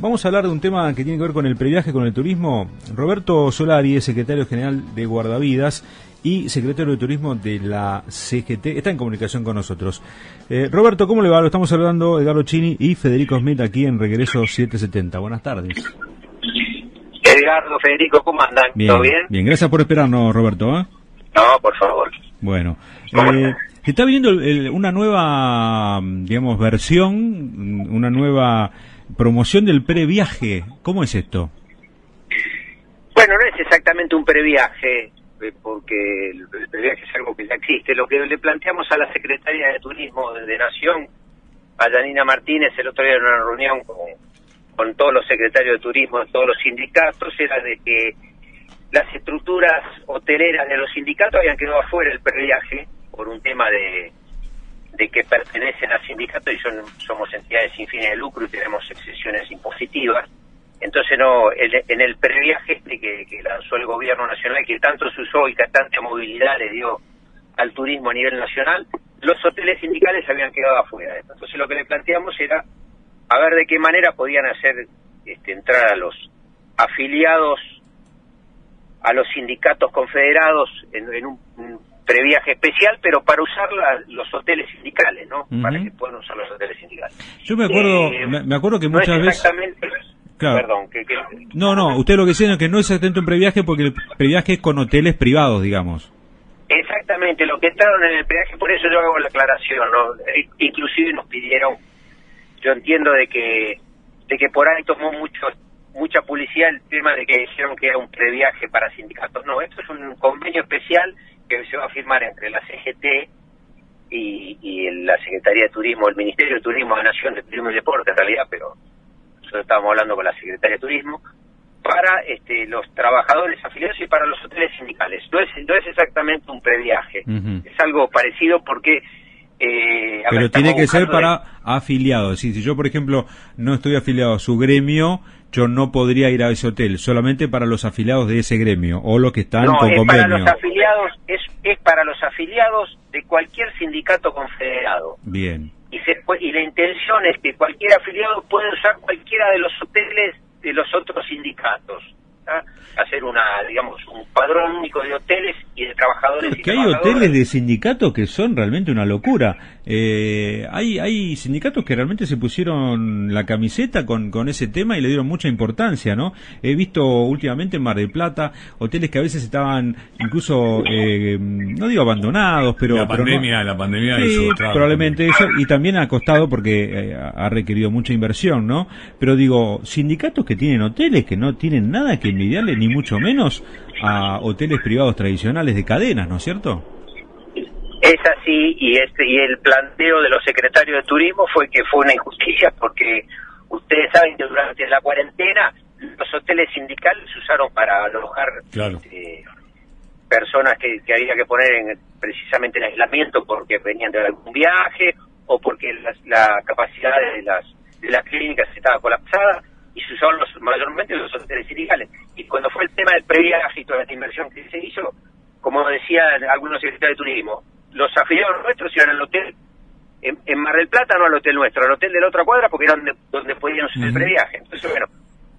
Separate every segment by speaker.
Speaker 1: vamos a hablar de un tema que tiene que ver con el previaje, con el turismo. Roberto Solari es secretario general de Guardavidas y secretario de Turismo de la CGT. Está en comunicación con nosotros. Eh, Roberto, ¿cómo le va? Lo estamos saludando Edgardo Chini y Federico Smith aquí en Regreso 770. Buenas tardes.
Speaker 2: Edgardo, Federico, ¿cómo andan? ¿Todo bien?
Speaker 1: Bien, gracias por esperarnos, Roberto.
Speaker 2: ¿eh? No, por favor.
Speaker 1: Bueno, eh, se está viendo una nueva, digamos, versión, una nueva promoción del previaje. ¿Cómo es esto?
Speaker 2: Bueno, no es exactamente un previaje, eh, porque el, previaje es algo que ya existe. Lo que le planteamos a la Secretaria de Turismo de Nación, a Janina Martínez, el otro día en una reunión con, todos los secretarios de turismo de todos los sindicatos, era de que las estructuras hoteleras de los sindicatos habían quedado afuera del previaje por un tema de, de que pertenecen al sindicato y son, somos entidades sin fines de lucro y tenemos excepciones impositivas. Entonces, no en el previaje este que, que lanzó el gobierno nacional, que tanto se usó y que tanta movilidad le dio al turismo a nivel nacional, los hoteles sindicales habían quedado afuera. Entonces, lo que le planteamos era a ver de qué manera podían hacer este, entrar a los afiliados a los sindicatos confederados en, un, previaje especial, pero para usar los hoteles sindicales, ¿no? Para que puedan usar los hoteles sindicales.
Speaker 1: Yo me acuerdo, eh, me, acuerdo que muchas veces...
Speaker 2: Perdón,
Speaker 1: No, no, usted lo que dice es que no es exactamente un previaje porque el previaje es con hoteles privados, digamos.
Speaker 2: Exactamente, lo que entraron en el previaje, por eso yo hago la aclaración, ¿no? E, inclusive nos pidieron, yo entiendo de que de que por ahí tomó mucho mucha publicidad el tema de que dijeron que era un previaje para sindicatos. No, esto es un convenio especial que se va a firmar entre la CGT y, la Secretaría de Turismo, el Ministerio de Turismo de Nación de Turismo y Deporte en realidad, pero nosotros estábamos hablando con la Secretaría de Turismo, para este, los trabajadores afiliados y para los hoteles sindicales. No es, no es exactamente un previaje, es algo parecido porque
Speaker 1: eh, Pero tiene que ser para afiliados. Si, si yo, por ejemplo, no estoy afiliado a su gremio, yo no podría ir a ese hotel, solamente para los afiliados de ese gremio o los que están
Speaker 2: no,
Speaker 1: con
Speaker 2: es
Speaker 1: Para
Speaker 2: los afiliados, es, es para los afiliados de cualquier sindicato confederado.
Speaker 1: Bien.
Speaker 2: Y, se, y la intención es que cualquier afiliado pueda usar cualquiera de los hoteles de los otros sindicatos hacer una, digamos, un padrón único de hoteles y de trabajadores.
Speaker 1: que hay hoteles de sindicatos que son realmente una locura. Eh, hay, hay sindicatos que realmente se pusieron la camiseta con, con ese tema y le dieron mucha importancia, ¿no? He visto últimamente en Mar del Plata hoteles que a veces estaban incluso, eh, no digo abandonados, pero...
Speaker 3: La pandemia, la pandemia
Speaker 1: sí, probablemente eso, y también ha costado porque eh, ha requerido mucha inversión, ¿no? Pero digo, sindicatos que tienen hoteles que no tienen nada que envidiarle ni mucho menos a hoteles privados tradicionales de cadenas, ¿no es cierto?
Speaker 2: Es así y este y el planteo de los secretarios de turismo fue que fue una injusticia porque ustedes saben que durante la cuarentena los hoteles sindicales se usaron para alojar este, personas que, había que poner en, precisamente en aislamiento porque venían de algún viaje o porque la, capacidad de las de las clínicas estaba colapsada y se usaron los, mayormente los hoteles sindicales. Y cuando fue el tema del previaje y toda esta inversión que se hizo, como decían algunos secretarios de turismo, los afiliados nuestros iban al hotel en, Mar del Plata, no al hotel nuestro, al hotel de la otra cuadra, porque era donde, donde podían hacer el previaje. Entonces, bueno,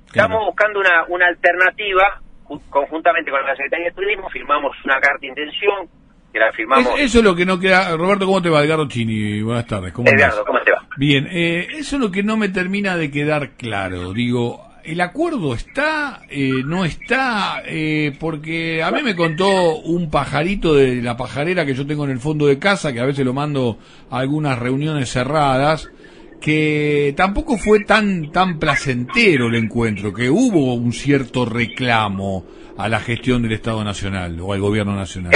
Speaker 2: estamos buscando una, una alternativa conjuntamente con la Secretaría de Turismo, firmamos una carta de intención
Speaker 3: eso es lo que no queda. Roberto, ¿cómo te va? Edgardo Chini, buenas tardes.
Speaker 2: ¿Cómo Edgardo, ¿cómo te va?
Speaker 3: Bien, eh, eso es lo que no me termina de quedar claro. Digo, ¿el acuerdo está? Eh, ¿No está? Eh, porque a mí me contó un pajarito de la pajarera que yo tengo en el fondo de casa, que a veces lo mando a algunas reuniones cerradas que tampoco fue tan tan placentero el encuentro, que hubo un cierto reclamo a la gestión del Estado Nacional o al Gobierno Nacional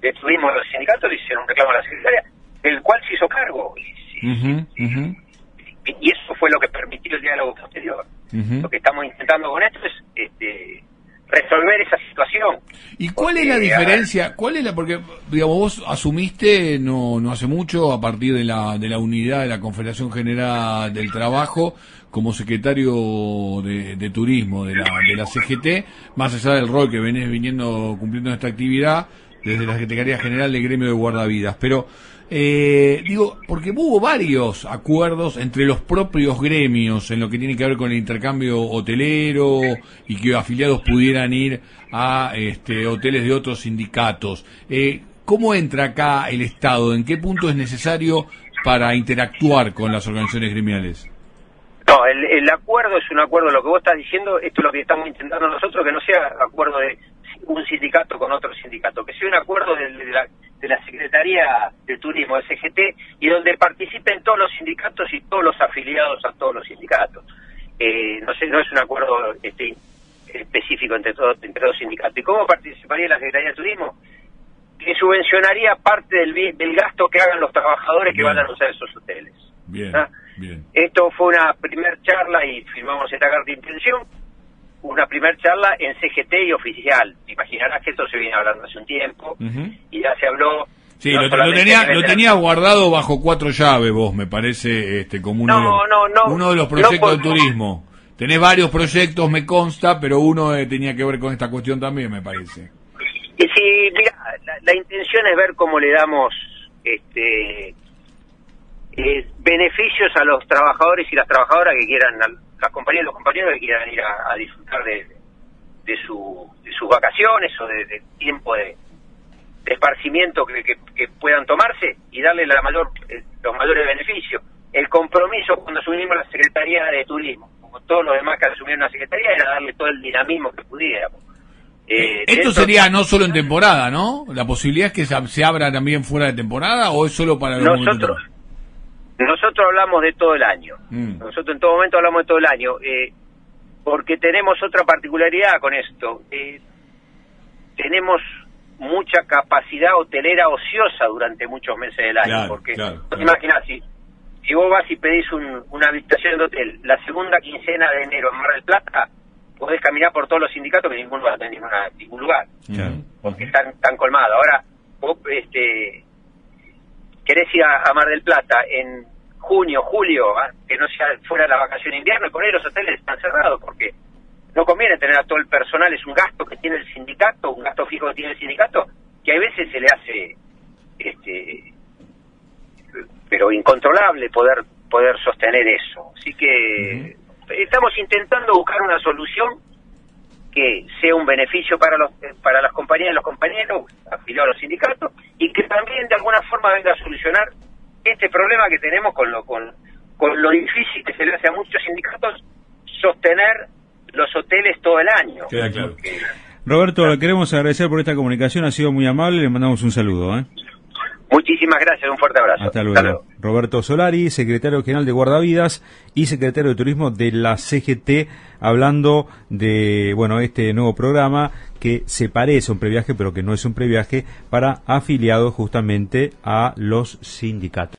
Speaker 2: de, turismo de los sindicatos le hicieron un reclamo a la secretaria, del cual se hizo cargo. Y, eso fue lo que permitió el diálogo posterior. Lo que estamos intentando con esto es este, resolver esa situación.
Speaker 3: ¿Y cuál es la diferencia? ¿Cuál es la porque digamos vos asumiste no no hace mucho a partir de la de la unidad de la Confederación General del Trabajo como secretario de, turismo de la de la CGT, más allá del rol que venés viniendo cumpliendo esta actividad desde la Secretaría General del Gremio de Guardavidas, pero Eh, digo, porque hubo varios acuerdos entre los propios gremios en lo que tiene que ver con el intercambio hotelero y que afiliados pudieran ir a este, hoteles de otros sindicatos. Eh, ¿Cómo entra acá el Estado? ¿En qué punto es necesario para interactuar con las organizaciones gremiales?
Speaker 2: No, el, acuerdo es un acuerdo, lo que vos estás diciendo, esto es lo que estamos intentando nosotros, que no sea acuerdo de un sindicato con otro sindicato, que sea un acuerdo de, la, de la Secretaría de Turismo, CGT, y donde participen todos los sindicatos y todos los afiliados a todos los sindicatos. Eh, no sé, no es un acuerdo este, específico entre todos, entre los sindicatos. ¿Y cómo participaría la Secretaría de Turismo? Que subvencionaría parte del, del gasto que hagan los trabajadores que van a usar esos hoteles.
Speaker 3: Bien. ¿Ah?
Speaker 2: Esto fue una primer charla y firmamos esta carta de intención, una primer charla en CGT y oficial. Imaginarás que esto se viene hablando hace un tiempo y ya se habló.
Speaker 3: Sí, lo, tenía, lo tenía guardado bajo cuatro llaves vos, me parece, este, como uno, uno de los proyectos de turismo. Tenés varios proyectos, me consta, pero uno eh, tenía que ver con esta cuestión también, me parece.
Speaker 2: Y sí, mira, la intención es ver cómo le damos este eh, beneficios a los trabajadores y las trabajadoras que quieran, las compañías y los compañeros que quieran ir a, disfrutar de, de, su, de sus vacaciones o de, tiempo de, esparcimiento que, que, puedan tomarse y darle la mayor, eh, los mayores beneficios. El compromiso cuando asumimos la Secretaría de Turismo, como todos los demás que asumieron la Secretaría, era darle todo el dinamismo que pudiéramos.
Speaker 3: Eh, Esto sería no solo en temporada, ¿no? ¿La posibilidad es que se, abra también fuera de temporada o es solo para
Speaker 2: los Nosotros, nosotros hablamos de todo el año. Mm. Nosotros en todo momento hablamos de todo el año. Eh, porque tenemos otra particularidad con esto. Eh, tenemos mucha capacidad hotelera ociosa durante muchos meses del año. porque, claro, si, si vos vas y pedís una habitación de hotel la segunda quincena de enero en Mar del Plata, podés caminar por todos los sindicatos que ninguno va a tener ningún lugar. Porque están, están colmados. Ahora, vos, este querés ir a, Mar del Plata en junio, julio, ah, que no sea fuera la vacación de invierno, y por ahí los hoteles están cerrados, porque no conviene tener a todo el personal, es un gasto que tiene el sindicato, un gasto fijo que tiene el sindicato, que a veces se le hace, este, pero incontrolable poder poder sostener eso. Así que estamos intentando buscar una solución que sea un beneficio para los para las compañías y los compañeros afiliados a los sindicatos y que también de alguna forma venga a solucionar este problema que tenemos con lo con, con lo difícil que se le hace a muchos sindicatos sostener los hoteles todo el año.
Speaker 1: Roberto, le queremos agradecer por esta comunicación, ha sido muy amable, le mandamos un saludo. ¿eh?
Speaker 2: Muchísimas gracias, un fuerte abrazo.
Speaker 1: Hasta luego. Roberto Solari, secretario general de Guardavidas y secretario de Turismo de la CGT, hablando de, bueno, este nuevo programa que se parece a un previaje, pero que no es un previaje para afiliados justamente a los sindicatos.